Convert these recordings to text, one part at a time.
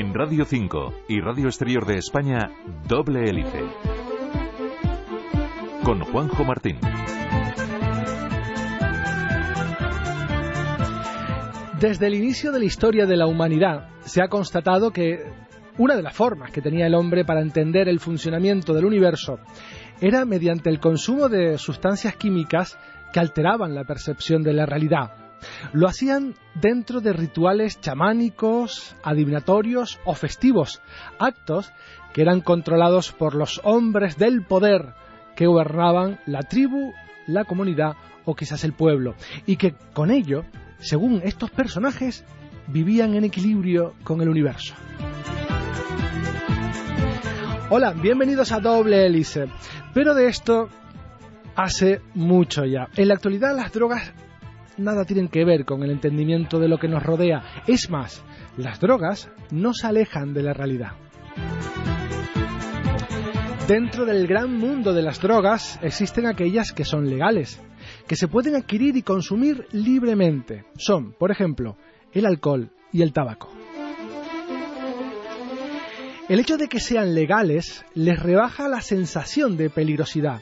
En Radio 5 y Radio Exterior de España, Doble Hélice. Con Juanjo Martín. Desde el inicio de la historia de la humanidad se ha constatado que una de las formas que tenía el hombre para entender el funcionamiento del universo era mediante el consumo de sustancias químicas que alteraban la percepción de la realidad. Lo hacían dentro de rituales chamánicos, adivinatorios o festivos, actos que eran controlados por los hombres del poder que gobernaban la tribu, la comunidad o quizás el pueblo, y que con ello según estos personajes, vivían en equilibrio con el universo. Hola, bienvenidos a Doble Hélice. Pero de esto hace mucho ya. En la actualidad las drogas nada tienen que ver con el entendimiento de lo que nos rodea. Es más, las drogas no se alejan de la realidad. Dentro del gran mundo de las drogas existen aquellas que son legales, que se pueden adquirir y consumir libremente. Son, por ejemplo, el alcohol y el tabaco. El hecho de que sean legales les rebaja la sensación de peligrosidad.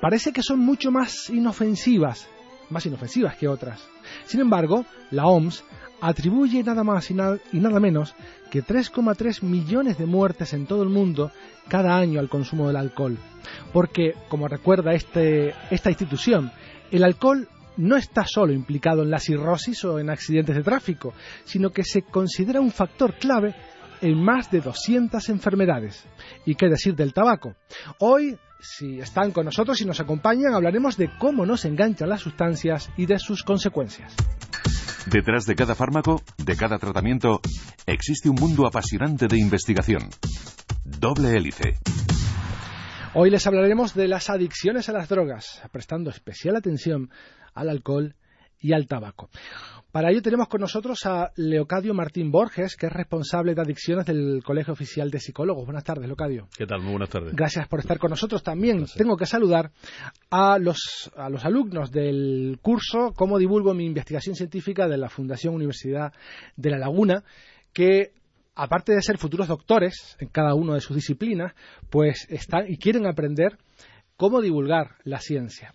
Parece que son mucho más inofensivas, más inofensivas que otras. Sin embargo, la OMS atribuye nada más y nada, menos que 3,3 millones de muertes en todo el mundo cada año al consumo del alcohol. Porque, como recuerda este, esta institución, el alcohol no está solo implicado en la cirrosis o en accidentes de tráfico, sino que se considera un factor clave en más de 200 enfermedades. ¿Y qué decir del tabaco? Hoy, si están con nosotros y nos acompañan, hablaremos de cómo nos enganchan las sustancias y de sus consecuencias. Detrás de cada fármaco, de cada tratamiento, existe un mundo apasionante de investigación. Doble hélice. Hoy les hablaremos de las adicciones a las drogas, prestando especial atención al alcohol y al tabaco. Para ello tenemos con nosotros a Leocadio Martín Borges, que es responsable de adicciones del Colegio Oficial de Psicólogos. Buenas tardes, Leocadio. ¿Qué tal? Muy buenas tardes. Gracias por estar con nosotros. También tengo que saludar a los, a los alumnos del curso Cómo divulgo mi investigación científica de la Fundación Universidad de La Laguna, que aparte de ser futuros doctores en cada una de sus disciplinas, pues están y quieren aprender cómo divulgar la ciencia.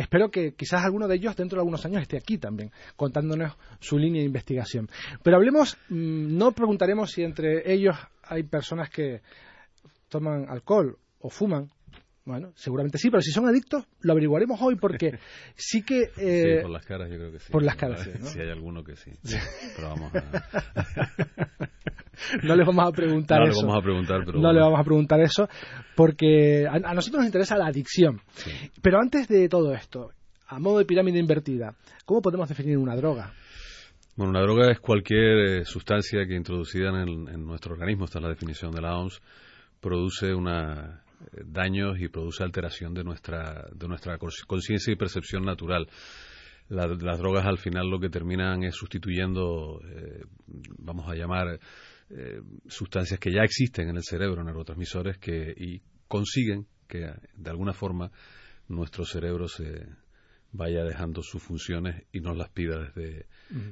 Espero que quizás alguno de ellos dentro de algunos años esté aquí también, contándonos su línea de investigación. Pero hablemos, mm, no preguntaremos si entre ellos hay personas que toman alcohol o fuman bueno, seguramente sí, pero si son adictos, lo averiguaremos hoy porque sí que... Eh, sí, por las caras yo creo que sí. Por las caras, sí. Si hay alguno que sí. Pero vamos a... no les vamos a preguntar no eso. Le vamos a preguntar, pero no le vamos a preguntar eso porque a, nosotros nos interesa la adicción. Pero antes de todo esto, a modo de pirámide invertida, ¿cómo podemos definir una droga? Bueno, una droga es cualquier eh, sustancia que introducida en, en nuestro organismo, esta es la definición de la OMS, produce una daños y produce alteración de nuestra, de nuestra conciencia y percepción natural. las drogas al final lo que terminan es sustituyendo, eh, vamos a llamar, eh, sustancias que ya existen en el cerebro, neurotransmisores, que, y consiguen que de alguna forma nuestro cerebro se, vaya dejando sus funciones y nos las pida desde,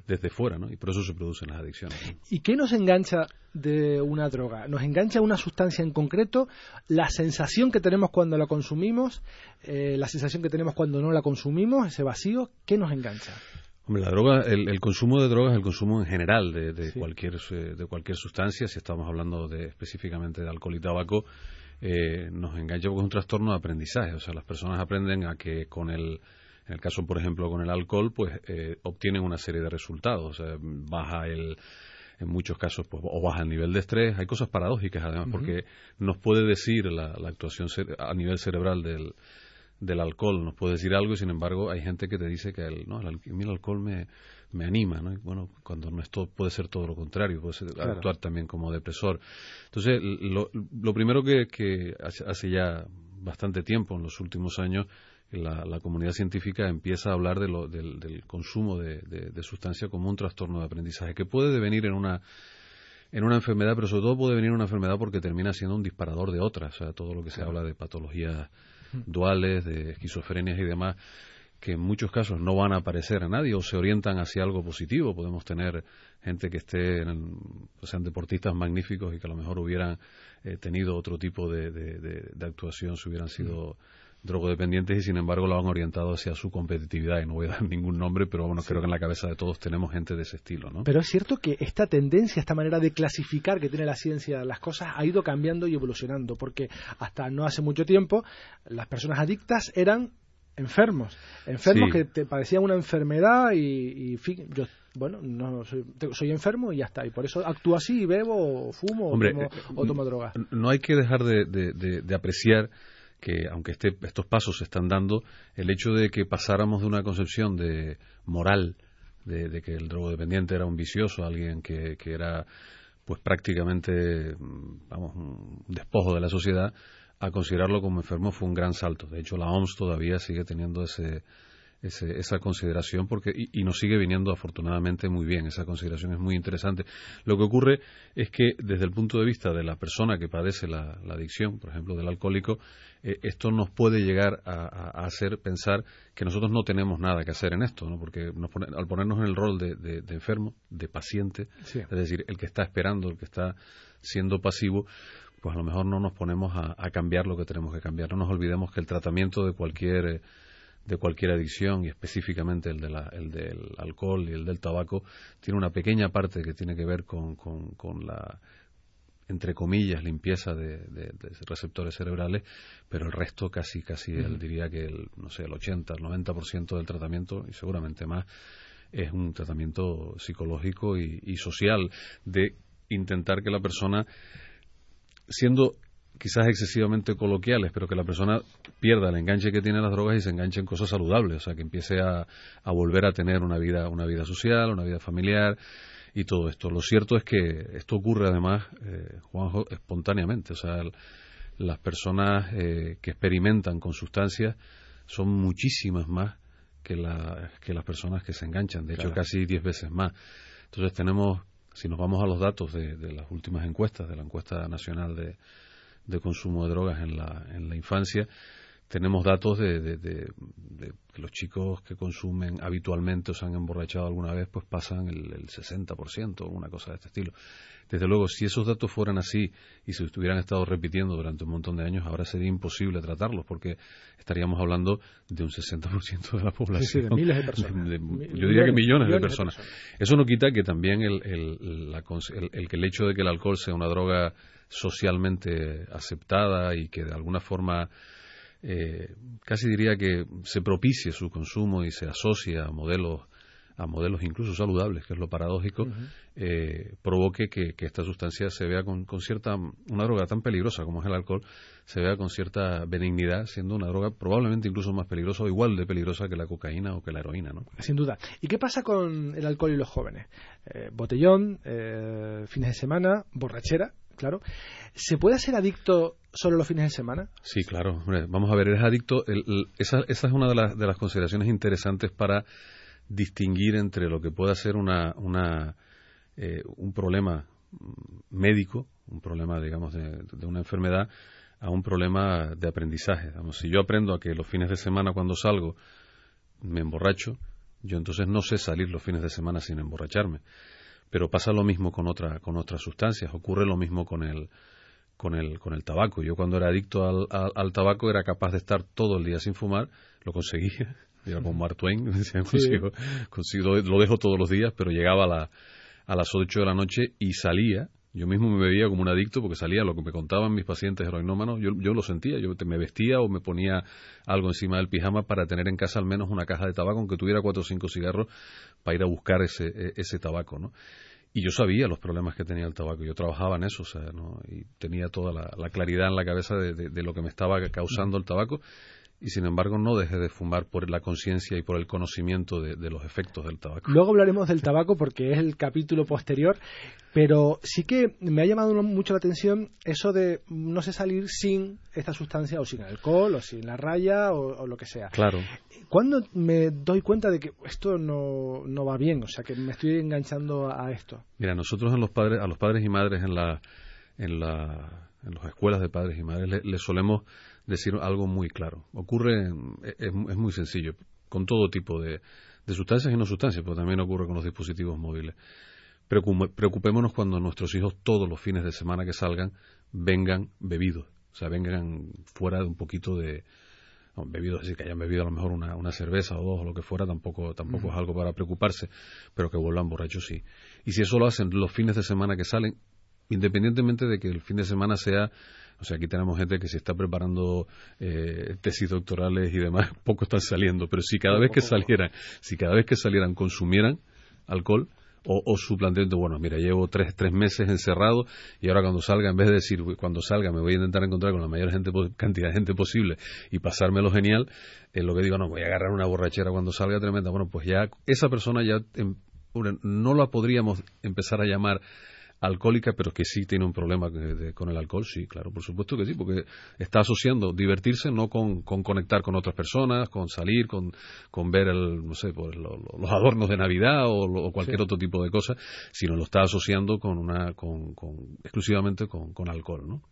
desde fuera, ¿no? Y por eso se producen las adicciones. ¿Y qué nos engancha de una droga? ¿Nos engancha una sustancia en concreto? ¿La sensación que tenemos cuando la consumimos? Eh, ¿La sensación que tenemos cuando no la consumimos? ¿Ese vacío? ¿Qué nos engancha? Hombre, la droga, el, consumo de drogas, el consumo en general de, cualquier eh, de cualquier sustancia, si estamos hablando de específicamente de alcohol y tabaco, eh, nos engancha porque es un trastorno de aprendizaje. O sea, las personas aprenden a que con el en el caso, por ejemplo, con el alcohol, pues eh, obtienen una serie de resultados. O sea, baja el, en muchos casos, pues, o baja el nivel de estrés. Hay cosas paradójicas, además, porque nos puede decir la, actuación a nivel cerebral del, del alcohol, nos puede decir algo y, sin embargo, hay gente que te dice que el, no, el, el alcohol me, me anima, ¿no? bueno, cuando no es todo, puede ser todo lo contrario, puede actuar también como depresor. Entonces, lo, lo primero que, que hace ya bastante tiempo, en los últimos años, la, comunidad científica empieza a hablar de lo, del, consumo de, de, sustancia como un trastorno de aprendizaje, que puede devenir en una, en una enfermedad, pero sobre todo puede venir una enfermedad porque termina siendo un disparador de otras, o sea, todo lo que se habla de patologías duales, de esquizofrenias y demás, que en muchos casos no van a aparecer a nadie o se orientan hacia algo positivo. Podemos tener gente que esté, en, sean deportistas magníficos y que a lo mejor hubieran eh, tenido otro tipo de, de, actuación si hubieran sido drogodependientes y sin embargo lo han orientado hacia su competitividad y no voy a dar ningún nombre pero bueno creo que en la cabeza de todos tenemos gente de ese estilo ¿no? pero es cierto que esta tendencia esta manera de clasificar que tiene la ciencia las cosas ha ido cambiando y evolucionando porque hasta no hace mucho tiempo las personas adictas eran enfermos, enfermos que te parecían una enfermedad y, yo, bueno, no soy, enfermo y ya está, y por eso actúo así, bebo, o fumo o, tomo, eh, drogas. No hay que dejar de, apreciar que, aunque este, estos pasos se están dando, el hecho de que pasáramos de una concepción de moral, de, que el drogodependiente era un vicioso, alguien que, que era pues prácticamente vamos un despojo de la sociedad a considerarlo como enfermo fue un gran salto. De hecho, la OMS todavía sigue teniendo ese, esa consideración porque y, nos sigue viniendo afortunadamente muy bien. Esa consideración es muy interesante. Lo que ocurre es que desde el punto de vista de la persona que padece la, adicción, por ejemplo, del alcohólico, eh, esto nos puede llegar a, hacer pensar que nosotros no tenemos nada que hacer en esto, ¿no? porque al ponernos en el rol de, enfermo, de paciente, es decir, el que está esperando, el que está siendo pasivo, pues a lo mejor no nos ponemos a, cambiar lo que tenemos que cambiar. No nos olvidemos que el tratamiento de cualquier eh, de cualquier adicción y específicamente el, de el del alcohol y el del tabaco tiene una pequeña parte que tiene que ver con, con, la entre comillas limpieza de, receptores cerebrales pero el resto casi casi él diría que el no sé el 80 el 90% del tratamiento y seguramente más es un tratamiento psicológico y social de intentar que la persona siendo quizás excesivamente coloquiales, pero que la persona pierda el enganche que tiene las drogas y se enganche en cosas saludables, o sea, que empiece a, volver a tener una vida, una vida social, una vida familiar y todo esto. Lo cierto es que esto ocurre además, eh, Juanjo, espontáneamente, o sea, las personas eh, que experimentan con sustancias son muchísimas más que, que las personas que se enganchan, de hecho casi diez veces más. Entonces tenemos si nos vamos a los datos de, las últimas encuestas, de la encuesta nacional de, consumo de drogas en la, en la infancia, tenemos datos de, que los chicos que consumen habitualmente o se han emborrachado alguna vez, pues pasan el, el 60% o una cosa de este estilo. Desde luego, si esos datos fueran así y se estuvieran estado repitiendo durante un montón de años, ahora sería imposible tratarlos porque estaríamos hablando de un 60% de la población. Sí, de miles de personas. yo diría que millones, de, personas. Eso no quita que también el, el, el, que el hecho de que el alcohol sea una droga socialmente aceptada y que de alguna forma eh, casi diría que se propicie su consumo y se asocia a modelos a modelos incluso saludables, que es lo paradójico, eh, provoque que, esta sustancia se vea con, cierta, una droga tan peligrosa como es el alcohol, se vea con cierta benignidad, siendo una droga probablemente incluso más peligrosa o igual de peligrosa que la cocaína o que la heroína. ¿no? Sin duda. ¿Y qué pasa con el alcohol y los jóvenes? Eh, botellón, eh, fines de semana, borrachera, claro. ¿Se puede ser adicto solo los fines de semana? Sí, claro. vamos a ver, eres adicto. esa, esa, es una de las, de las consideraciones interesantes para distinguir entre lo que pueda ser una, una eh, un problema médico, un problema, digamos, de, una enfermedad, a un problema de aprendizaje. si yo aprendo a que los fines de semana cuando salgo me emborracho, yo entonces no sé salir los fines de semana sin emborracharme. Pero pasa lo mismo con, otra, con otras sustancias, ocurre lo mismo con el, con el, con el tabaco. Yo cuando era adicto al, al tabaco era capaz de estar todo el día sin fumar, lo conseguía, Iba con Mark Twain, consigo, lo dejo todos los días, pero llegaba a, la, a las 8 de la noche y salía. Yo mismo me bebía como un adicto porque salía lo que me contaban mis pacientes heroinómanos, yo, yo lo sentía, yo me vestía o me ponía algo encima del pijama para tener en casa al menos una caja de tabaco, aunque tuviera cuatro o cinco cigarros, para ir a buscar ese, e, ese tabaco, ¿no? y yo sabía los problemas que tenía el tabaco, yo trabajaba en eso, o sea, ¿no? y tenía toda la, claridad en la cabeza de, de, lo que me estaba causando el tabaco, y sin embargo no deje de fumar por la conciencia y por el conocimiento de, los efectos del tabaco. Luego hablaremos del tabaco porque es el capítulo posterior, pero sí que me ha llamado mucho la atención eso de no sé salir sin esta sustancia o sin alcohol o sin la raya o, lo que sea. Claro. ¿Cuándo me doy cuenta de que esto no, no va bien? O sea, que me estoy enganchando a, esto. Mira, nosotros a los padres, a los padres y madres en la en la en las escuelas de padres y madres les solemos decir algo muy claro. Ocurre, es, muy sencillo. con todo tipo de, de sustancias y no sustancias, pero también ocurre con los dispositivos móviles. Preocupémonos cuando nuestros hijos todos los fines de semana que salgan vengan bebidos, o sea, vengan fuera de un poquito de, bebidos, es decir, que hayan bebido a lo mejor una, una cerveza o dos o lo que fuera, tampoco, tampoco es algo para preocuparse, pero que vuelvan borrachos sí. Y si eso lo hacen los fines de semana que salen, independientemente de que el fin de semana sea o sea, aquí tenemos gente que se está preparando eh, tesis doctorales y demás, poco están saliendo, pero si cada vez que salieran, si cada vez que salieran consumieran alcohol, o, su planteamiento, bueno, mira, llevo tres, tres meses encerrado y ahora cuando salga, en vez de decir, cuando salga me voy a intentar encontrar con la mayor gente, cantidad de gente posible y pasármelo genial, es lo que digo, no, voy a agarrar una borrachera cuando salga tremenda. Bueno, pues ya esa persona ya em, no la podríamos empezar a llamar alcohólica, pero que sí tiene un problema con el alcohol, sí, claro, por supuesto que sí, porque está asociando divertirse no con, conectar con otras personas, con salir, con, con ver el, no sé, pues, los adornos de Navidad o, cualquier otro tipo de cosas, sino lo está asociando con una, con, exclusivamente con, alcohol, ¿no?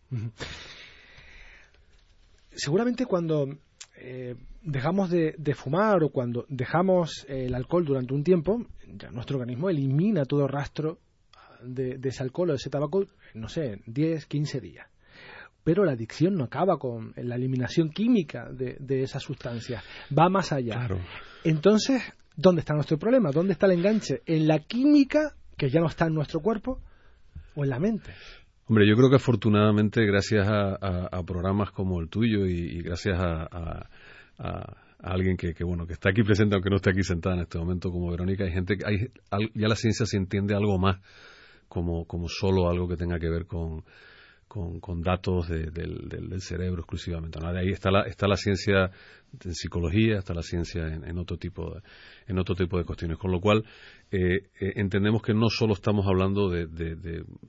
Seguramente cuando eh, dejamos de, fumar o cuando dejamos el alcohol durante un tiempo, ya nuestro organismo elimina todo rastro de, ese alcohol o de ese tabaco, no sé, 10, 15 días. Pero la adicción no acaba con la eliminación química de, de esa sustancia, va más allá. Entonces, ¿dónde está nuestro problema? ¿Dónde está el enganche? ¿En la química, que ya no está en nuestro cuerpo, o en la mente? Hombre, yo creo que afortunadamente, gracias a, programas como el tuyo y, gracias a, alguien que, bueno que está aquí presente aunque no esté aquí sentada en este momento como Verónica hay gente que hay ya la ciencia se entiende algo más como, como solo algo que tenga que ver con, con, datos del, del, cerebro exclusivamente. De ahí está la, está la ciencia en psicología, está la ciencia en, otro tipo de, en otro tipo de cuestiones. Con lo cual, eh, eh, entendemos que no solo estamos hablando de, de,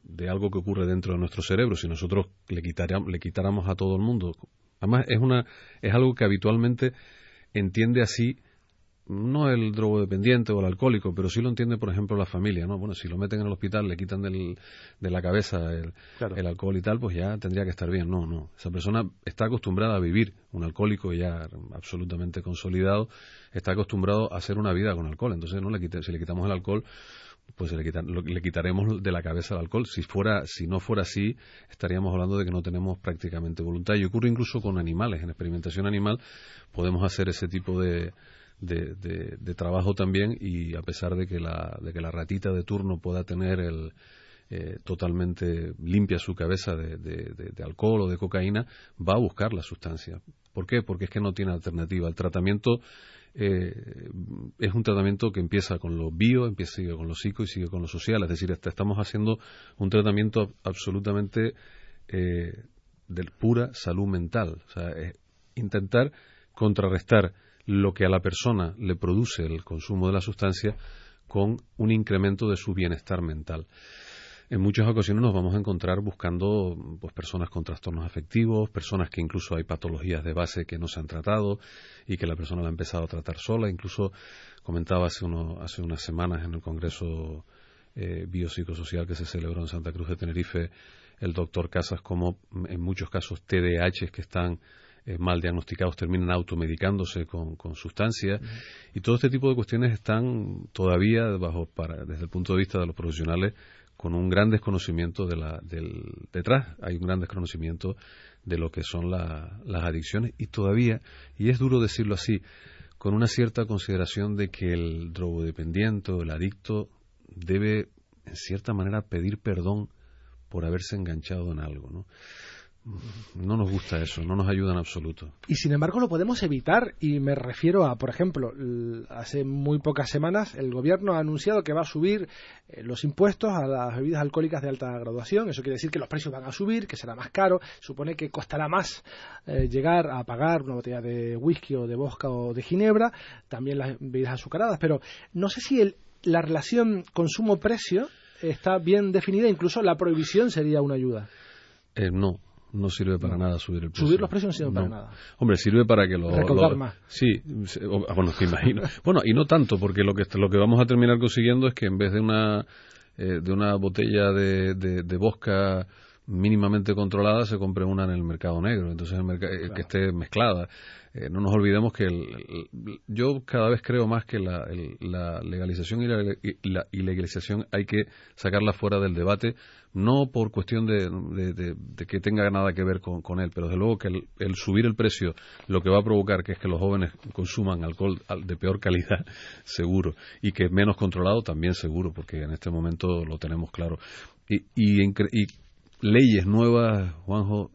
de, algo que ocurre dentro de nuestro cerebro, si nosotros le, quitáramos, le quitáramos a todo el mundo. Además, es, una, es algo que habitualmente entiende así no el drogodependiente o el alcohólico, pero sí lo entiende, por ejemplo, la familia, ¿no? Bueno, si lo meten en el hospital, le quitan del, de la cabeza el, el, alcohol y tal, pues ya tendría que estar bien. No, no. Esa persona está acostumbrada a vivir, un alcohólico ya absolutamente consolidado, está acostumbrado a hacer una vida con alcohol. Entonces, no le quite, si le quitamos el alcohol, pues le, le, quitaremos de la cabeza el alcohol. Si fuera, si no fuera así, estaríamos hablando de que no tenemos prácticamente voluntad. Y ocurre incluso con animales. En experimentación animal podemos hacer ese tipo de, de, trabajo también y a pesar de que la, de que la ratita de turno pueda tener el, eh, totalmente limpia su cabeza de, de, alcohol o de cocaína, va a buscar la sustancia. ¿Por qué? Porque es que no tiene alternativa. El tratamiento eh, es un tratamiento que empieza con lo bio, empieza sigue con lo psico y sigue con lo social. Es decir, estamos haciendo un tratamiento absolutamente eh, de pura salud mental. O sea, intentar contrarrestar lo que a la persona le produce el consumo de la sustancia con un incremento de su bienestar mental. En muchas ocasiones nos vamos a encontrar buscando pues, personas con trastornos afectivos, personas que incluso hay patologías de base que no se han tratado y que la persona la ha empezado a tratar sola. Incluso comentaba hace, hace unas semanas en el Congreso eh, Biopsicosocial que se celebró en Santa Cruz de Tenerife el doctor Casas como en muchos casos TDAH que están eh, mal diagnosticados terminan automedicándose con, con sustancias y todo este tipo de cuestiones están todavía bajo para, desde el punto de vista de los profesionales con un gran desconocimiento de la, del, detrás hay un gran desconocimiento de lo que son las adicciones. Y todavía y es duro decirlo así con una cierta consideración de que el drogodependiente o el adicto debe en cierta manera pedir perdón por haberse enganchado en algo, ¿no? No nos gusta eso, no nos ayuda en absoluto. Y sin embargo lo podemos evitar y me refiero a, por ejemplo, hace muy pocas semanas el gobierno ha anunciado que va a subir eh, los impuestos a las bebidas alcohólicas de alta graduación. Eso quiere decir que los precios van a subir, que será más caro. Supone que costará más eh, llegar a pagar una botella de whisky o de vodka o de ginebra, también las bebidas azucaradas. Pero no sé si la relación consumo-precio está bien definida, incluso la prohibición sería una ayuda. Eh, no, no sirve para nada subir el precio. Subir los precios no sirve para nada. Hombre, sirve para que lo... Recaudar más. Sí, ah, bueno, te imagino. bueno, y no tanto, porque lo que, lo que vamos a terminar consiguiendo es que en vez de una, eh, de una botella de, de, de bosca mínimamente controlada se compre una en el mercado negro, entonces el eh, que esté mezclada. Eh, no nos olvidemos que yo cada vez creo más que la, legalización y la, ilegalización hay que sacarla fuera del debate, no por cuestión de, que tenga nada que ver con, él, pero desde luego que el, subir el precio lo que va a provocar que es que los jóvenes consuman alcohol de peor calidad, seguro, y que menos controlado también seguro, porque en este momento lo tenemos claro. Y, y, leyes nuevas, Juanjo,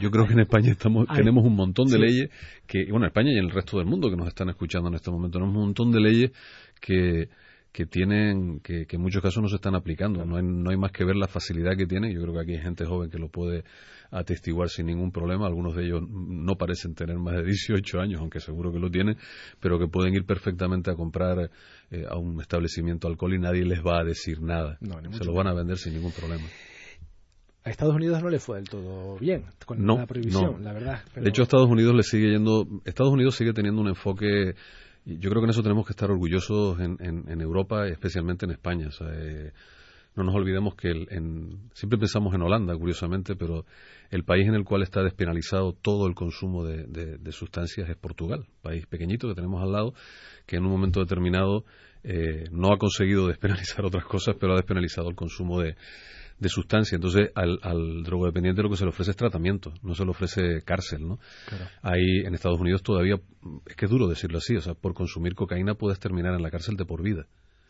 yo creo que en España estamos, tenemos un montón de leyes que, bueno, en España y en el resto del mundo que nos están escuchando en este momento, tenemos un montón de leyes que, que tienen, que, en muchos casos no se están aplicando. No hay, no hay más que ver la facilidad que tienen. Yo creo que aquí hay gente joven que lo puede atestiguar sin ningún problema. Algunos de ellos no parecen tener más de 18 años, aunque seguro que lo tienen, pero que pueden ir perfectamente a comprar eh, a un establecimiento alcohol y nadie les va a decir nada. se lo van a vender sin ningún problema a Estados Unidos no le fue del todo bien con la prohibición, la verdad. De hecho, a Estados Unidos le sigue yendo. Estados Unidos sigue teniendo un enfoque. Yo creo que en eso tenemos que estar orgullosos en, en, Europa, especialmente en España. Eh, no nos olvidemos que siempre pensamos en Holanda, curiosamente, pero el país en el cual está despenalizado todo el consumo de, sustancias es Portugal, país pequeñito que tenemos al lado, que en un momento determinado eh, no ha conseguido despenalizar otras cosas, pero ha despenalizado el consumo de, de sustancia. Entonces, al, al, drogodependiente lo que se le ofrece es tratamiento, no se le ofrece cárcel, ¿no? Ahí en Estados Unidos todavía, es que es duro decirlo así, o sea, por consumir cocaína puedes terminar en la cárcel de por vida.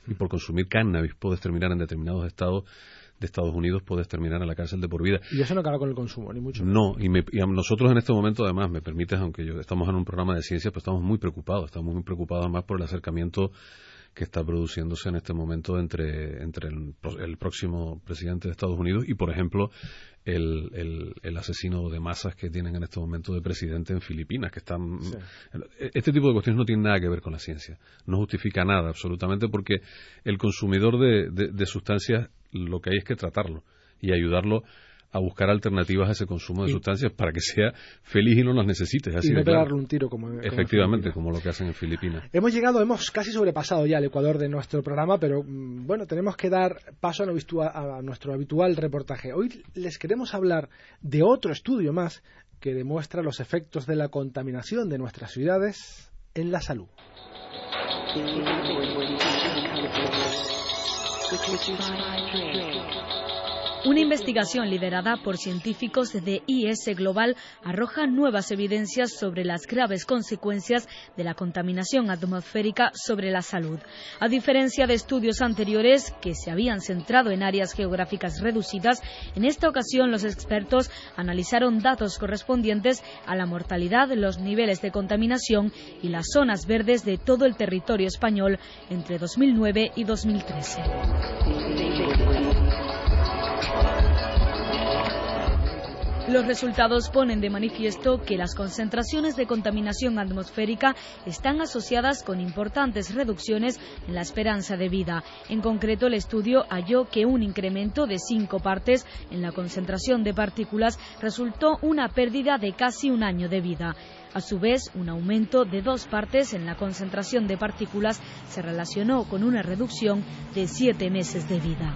Y por consumir cannabis puedes terminar en determinados estados de Estados Unidos puedes terminar en la cárcel de por vida. Y eso no acaba con el consumo, ni mucho. No, y, y a nosotros en este momento, además, me permites, aunque yo estamos en un programa de ciencia, pues estamos muy preocupados, estamos muy preocupados además por el acercamiento que está produciéndose en este momento entre, entre el, próximo presidente de Estados Unidos y, por ejemplo, el, el, asesino de masas que tienen en este momento de presidente en Filipinas, que están... Este tipo de cuestiones no tienen nada que ver con la ciencia, no justifica nada absolutamente porque el consumidor de, de sustancias lo que hay es que tratarlo y ayudarlo a buscar alternativas a ese consumo de sustancias para que sea feliz y no las necesite. Así y no pegarle un tiro como, efectivamente como lo que hacen en Filipinas. Hemos llegado, hemos casi sobrepasado ya el Ecuador de nuestro programa, pero mm, bueno, tenemos que dar paso a, a nuestro habitual reportaje. Hoy les queremos hablar de otro estudio más que demuestra los efectos de la contaminación de nuestras ciudades en la salud. Una investigación liderada por científicos de IS Global arroja nuevas evidencias sobre las graves consecuencias de la contaminación atmosférica sobre la salud. A diferencia de estudios anteriores que se habían centrado en áreas geográficas reducidas, en esta ocasión los expertos analizaron datos correspondientes a la mortalidad, los niveles de contaminación y las zonas verdes de todo el territorio español entre 2009 y 2013. Los resultados ponen de manifiesto que las concentraciones de contaminación atmosférica están asociadas con importantes reducciones en la esperanza de vida. En concreto, el estudio halló que un incremento de cinco partes en la concentración de partículas resultó una pérdida de casi un año de vida. A su vez, un aumento de dos partes en la concentración de partículas se relacionó con una reducción de siete meses de vida.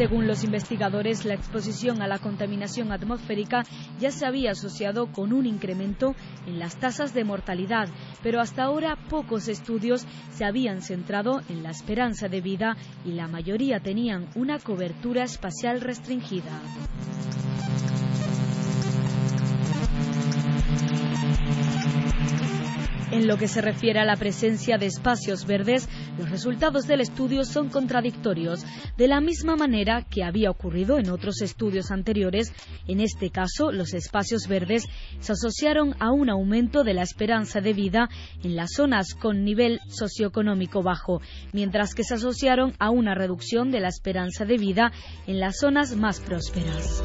Según los investigadores, la exposición a la contaminación atmosférica ya se había asociado con un incremento en las tasas de mortalidad, pero hasta ahora pocos estudios se habían centrado en la esperanza de vida y la mayoría tenían una cobertura espacial restringida. En lo que se refiere a la presencia de espacios verdes, los resultados del estudio son contradictorios, de la misma manera que había ocurrido en otros estudios anteriores. En este caso, los espacios verdes se asociaron a un aumento de la esperanza de vida en las zonas con nivel socioeconómico bajo, mientras que se asociaron a una reducción de la esperanza de vida en las zonas más prósperas.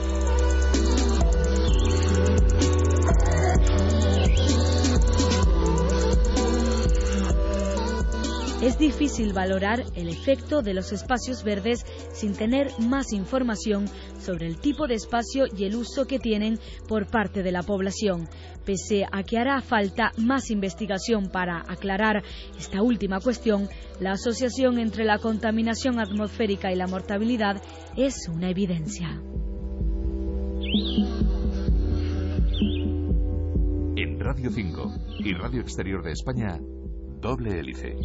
Es difícil valorar el efecto de los espacios verdes sin tener más información sobre el tipo de espacio y el uso que tienen por parte de la población. Pese a que hará falta más investigación para aclarar esta última cuestión, la asociación entre la contaminación atmosférica y la mortalidad es una evidencia. En Radio 5 y Radio Exterior de España, doble hélice.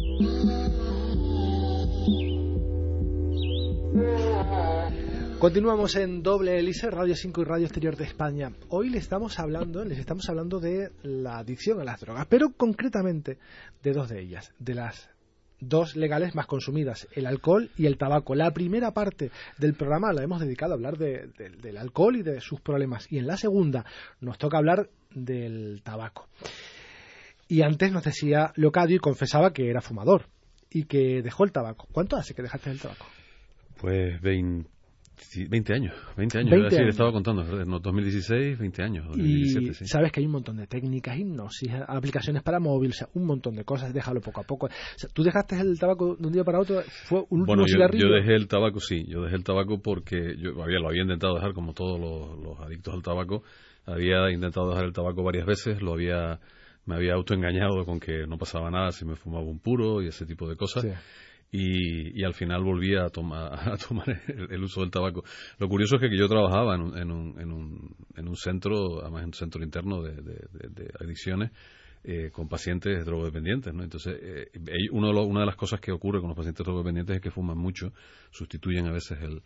Continuamos en Doble Hélice, Radio 5 y Radio Exterior de España. Hoy les estamos hablando, les estamos hablando de la adicción a las drogas, pero concretamente de dos de ellas, de las dos legales más consumidas, el alcohol y el tabaco. La primera parte del programa la hemos dedicado a hablar del alcohol y de sus problemas, y en la segunda nos toca hablar del tabaco. Y antes nos decía Locadio y confesaba que era fumador y que dejó el tabaco. ¿Cuánto hace que dejaste el tabaco? Pues 20 20 años, 20 años. 20 años. estaba contando, ¿no? 2016, 20 años. 2017, y sabes que hay un montón de técnicas, hipnosis, aplicaciones para móvil, o sea, un montón de cosas, déjalo poco a poco. ¿Tú dejaste el tabaco de un día para otro? ¿Fue un último bueno, yo, cigarrillo? yo dejé el tabaco, sí, yo dejé el tabaco porque yo había, lo había intentado dejar como todos los, adictos al tabaco. Había intentado dejar el tabaco varias veces, lo había me había autoengañado con que no pasaba nada si me fumaba un puro y ese tipo de cosas. Sí y, al final volví a, tomar a tomar el, uso del tabaco. Lo curioso es que yo trabajaba en un, en un, en un, en un centro, además en un centro interno de, adicciones, eh, con pacientes drogodependientes, ¿no? Entonces, eh, uno de una de las cosas que ocurre con los pacientes drogodependientes es que fuman mucho, sustituyen a veces el,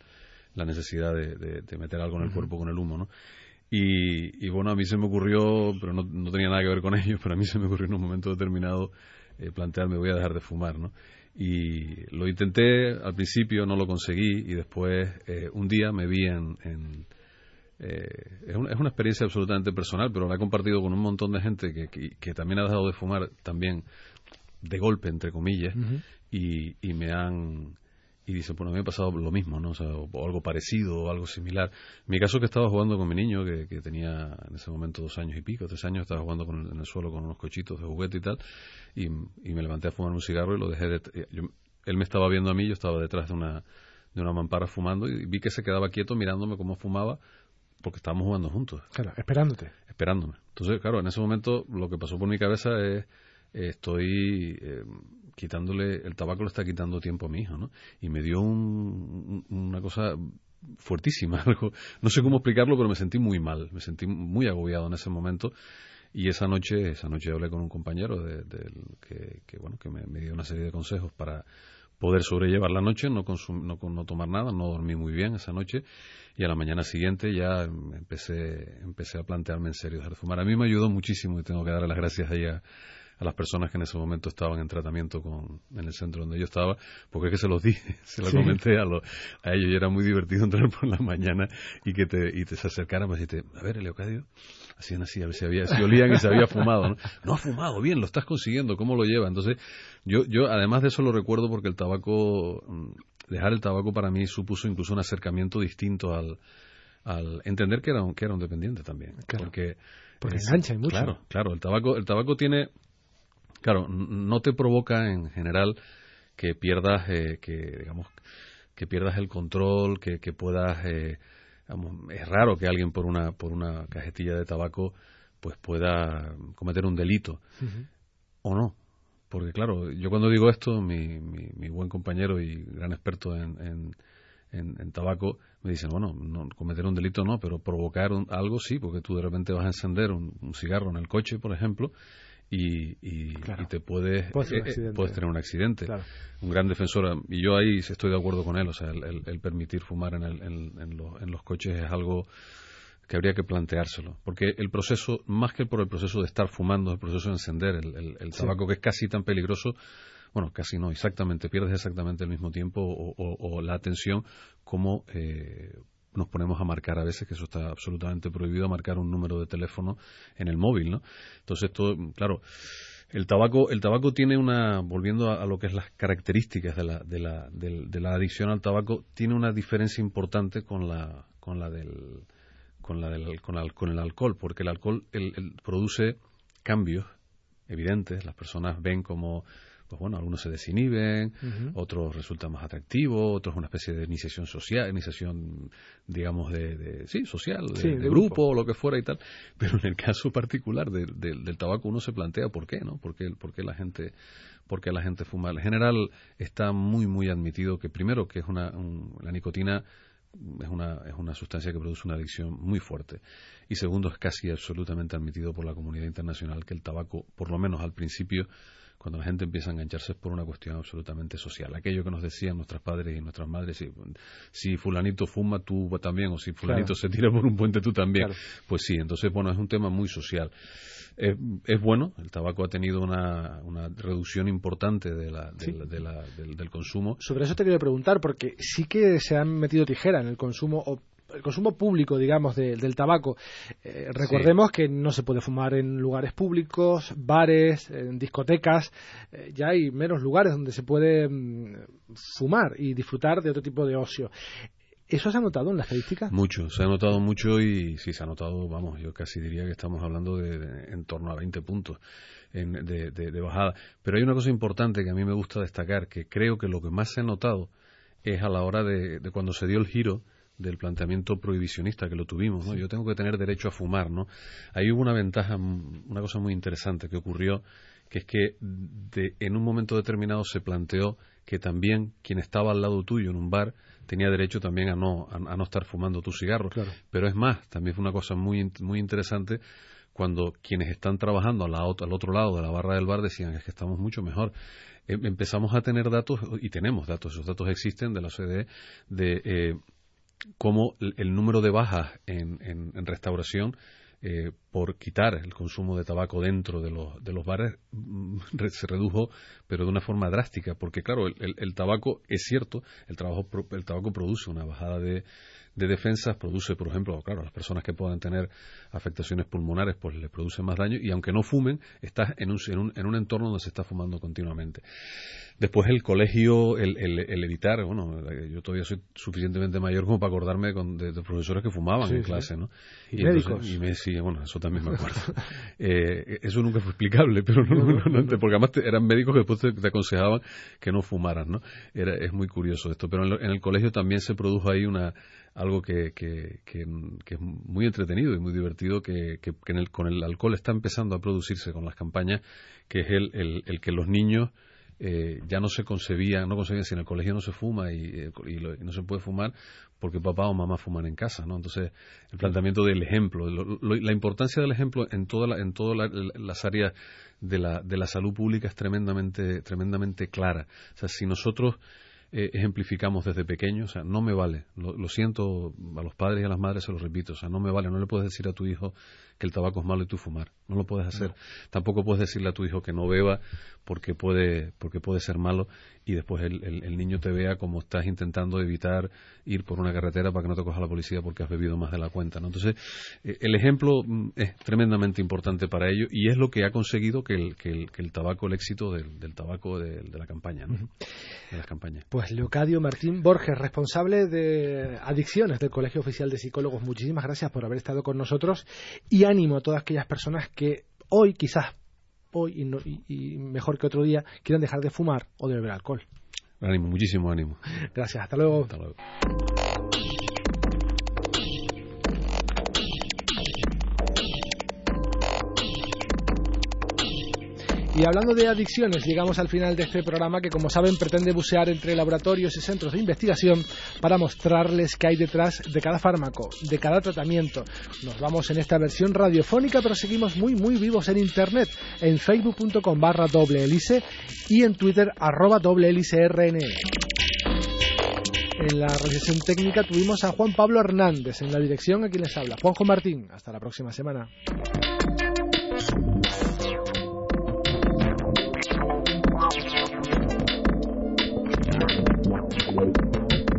la necesidad de, meter algo en el cuerpo con el humo, ¿no? Y, bueno, a mí se me ocurrió, pero no, no, tenía nada que ver con ellos, pero a mí se me ocurrió en un momento determinado eh, plantearme voy a dejar de fumar, ¿no? Y lo intenté, al principio no lo conseguí y después eh, un día me vi en... Eh, es, una, experiencia absolutamente personal, pero la he compartido con un montón de gente que, también ha dejado de fumar también de golpe, entre comillas, y, y me han y dice, bueno, a mí me ha pasado lo mismo, ¿no? O, algo parecido o algo similar. En mi caso que estaba jugando con mi niño, que, tenía en ese momento dos años y pico, tres años, estaba jugando en el suelo con unos cochitos de juguete y tal, y, me levanté a fumar un cigarro y lo dejé de... él me estaba viendo a mí, yo estaba detrás de una, de una mampara fumando y vi que se quedaba quieto mirándome cómo fumaba porque estábamos jugando juntos. Claro, esperándote. Esperándome. Entonces, claro, en ese momento lo que pasó por mi cabeza es, estoy... Eh, quitándole, el tabaco le está quitando tiempo a mi hijo, ¿no? Y me dio una cosa fuertísima, algo, no sé cómo explicarlo, pero me sentí muy mal, me sentí muy agobiado en ese momento. Y esa noche, esa noche hablé con un compañero de, que, bueno, que me, dio una serie de consejos para poder sobrellevar la noche, no, no, no tomar nada, no dormí muy bien esa noche y a la mañana siguiente ya empecé, empecé a plantearme en serio dejar de fumar. A mí me ayudó muchísimo y tengo que darle las gracias a ella a las personas que en ese momento estaban en tratamiento con, en el centro donde yo estaba, porque es que se los dije, se lo comenté a, a ellos y era muy divertido entrar por la mañana y que te, y te se acercaran y decirte, a ver, Leocadio, hacían así, a ver si, había, si olían y se había fumado, ¿no? No ha fumado, bien, lo estás consiguiendo, ¿cómo lo lleva? Entonces, yo, yo además de eso lo recuerdo porque el tabaco, mm, dejar el tabaco para mí supuso incluso un acercamiento distinto al, al entender que era un, que era un dependiente también. Porque, porque engancha mucho. Claro, claro, el tabaco, el tabaco tiene Claro, no te provoca en general que pierdas, eh, que digamos, que pierdas el control, que, puedas, eh, es raro que alguien por una por una cajetilla de tabaco pues pueda cometer un delito. O no, porque claro, yo cuando digo esto, mi, mi, buen compañero y gran experto en, en, tabaco me dicen, bueno, no, cometer un delito no, pero provocar algo sí, porque tú de repente vas a encender un cigarro en el coche, por ejemplo, y, y, te puedes, eh, eh, puedes tener un accidente. Un gran defensor, y yo ahí estoy de acuerdo con él, o sea, el, permitir fumar en, el, en, los coches es algo que habría que planteárselo. Porque el proceso, más que por el proceso de estar fumando, el proceso de encender el, tabaco, que es casi tan peligroso, bueno, casi no, exactamente, pierdes exactamente el mismo tiempo o, la atención como eh, nos ponemos a marcar a veces, que eso está absolutamente prohibido, marcar un número de teléfono en el móvil, ¿no? Entonces, todo, claro, el tabaco, el tabaco tiene una, volviendo a, lo que es las características de la, de la, de, la adicción al tabaco, tiene una diferencia importante con la, con la del, con la del, con, con el alcohol, porque el alcohol el, produce cambios evidentes, las personas ven como pues bueno, algunos se desinhiben, otros resultan más atractivos, otros una especie de iniciación social, iniciación, digamos, de, sí, social, de, grupo, o lo que fuera y tal. Pero en el caso particular del tabaco uno se plantea por qué, ¿no? ¿Por qué, por qué la gente porque la gente fuma. En general está muy, muy admitido que primero que es una, la nicotina es una, es una sustancia que produce una adicción muy fuerte. Y segundo, es casi absolutamente admitido por la comunidad internacional que el tabaco, por lo menos al principio, cuando la gente empieza a engancharse es por una cuestión absolutamente social. Aquello que nos decían nuestros padres y nuestras madres, si, si fulanito fuma, tú también, o si fulanito se tira por un puente, tú también. Pues sí, entonces, bueno, es un tema muy social. es bueno, el tabaco ha tenido una, una reducción importante de la, del, consumo. Sobre eso te quiero preguntar, porque sí que se han metido tijera en el consumo, o el consumo público, digamos, del tabaco. Eh, recordemos que no se puede fumar en lugares públicos, bares, en discotecas. Eh, ya hay menos lugares donde se puede mm, fumar y disfrutar de otro tipo de ocio. ¿Eso se ha notado en la estadística? Mucho, se ha notado mucho y sí se ha notado, vamos, yo casi diría que estamos hablando de, en torno a 20 puntos de, bajada. Pero hay una cosa importante que a mí me gusta destacar, que creo que lo que más se ha notado es a la hora de cuando se dio el giro del planteamiento prohibicionista que lo tuvimos, ¿no? Yo tengo que tener derecho a fumar, ¿no? Ahí hubo una ventaja, una cosa muy interesante que ocurrió, que es que en un momento determinado se planteó que también quien estaba al lado tuyo en un bar tenía derecho también a no, a, no estar fumando tu cigarro. Pero es más, también fue una cosa muy, muy interesante cuando quienes están trabajando al, al otro lado de la barra del bar decían es que estamos mucho mejor. Em, empezamos a tener datos, y tenemos datos, esos datos existen de la OCDE, de eh, cómo el número de bajas en, en, restauración eh, por quitar el consumo de tabaco dentro de los, de los bares mm, se redujo, pero de una forma drástica, porque claro, el, el, tabaco es cierto, el, trabajo, el tabaco produce una bajada de, de defensas produce, por ejemplo, claro, las personas que puedan tener afectaciones pulmonares, pues les produce más daño y aunque no fumen, estás en un, en un, en un entorno donde se está fumando continuamente. Después el colegio, el, el, evitar, bueno, yo todavía soy suficientemente mayor como para acordarme de, profesores que fumaban en clase, ¿no? Y, médicos. y me, sí, bueno, eso también me acuerdo. eh, eso nunca fue explicable, pero no, no, porque además eran médicos que después te, aconsejaban que no fumaras, ¿no? Era, es muy curioso esto, pero en, el colegio también se produjo ahí una algo que, que, que, es muy entretenido y muy divertido, que, en el, con el alcohol está empezando a producirse con las campañas, que es el, el, el que los niños eh, ya no se concebía, no concebían si en el colegio no se fuma y, eh, no se puede fumar porque papá o mamá fuman en casa, ¿no? Entonces, el planteamiento del ejemplo, la importancia del ejemplo en, toda en todas las áreas de la, de la salud pública es tremendamente, tremendamente clara. O sea, si nosotros eh, ejemplificamos desde pequeño, o sea, no me vale, lo, siento a los padres y a las madres, se lo repito, o sea, no me vale, no le puedes decir a tu hijo que el tabaco es malo y tú fumar, no lo puedes hacer. Tampoco puedes decirle a tu hijo que no beba porque puede, porque puede ser malo y después el, el, niño te vea como estás intentando evitar ir por una carretera para que no te coja la policía porque has bebido más de la cuenta. ¿no? Entonces, eh, el ejemplo mm, es tremendamente importante para ello y es lo que ha conseguido que el, que el, que el tabaco, el éxito del, del tabaco de, la campaña, ¿no? de las campañas. Pues Leocadio Martín Borges, responsable de adicciones del Colegio Oficial de Psicólogos, muchísimas gracias por haber estado con nosotros y ánimo a todas aquellas personas que hoy quizás hoy y, mejor que otro día quieran dejar de fumar o de beber alcohol. Ánimo, muchísimo ánimo. Gracias, hasta luego. Hasta luego. Y hablando de adicciones, llegamos al final de este programa que, como saben, pretende bucear entre laboratorios y centros de investigación para mostrarles qué hay detrás de cada fármaco, de cada tratamiento. Nos vamos en esta versión radiofónica, pero seguimos muy, muy vivos en Internet, en facebook.com barra doble hélice y en Twitter arroba doble hélice RN. En la realización técnica tuvimos a Juan Pablo Hernández, en la dirección a quien les habla, Juanjo Martín. Hasta la próxima semana.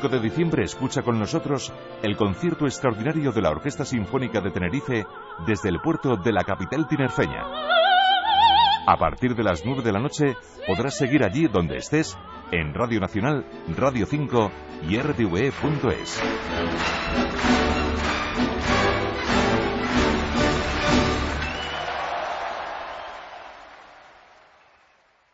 25 de diciembre escucha con nosotros el concierto extraordinario de la Orquesta Sinfónica de Tenerife desde el puerto de la capital tinerfeña. A partir de las 9 de la noche podrás seguir allí donde estés en Radio Nacional, Radio 5 y rtve.es.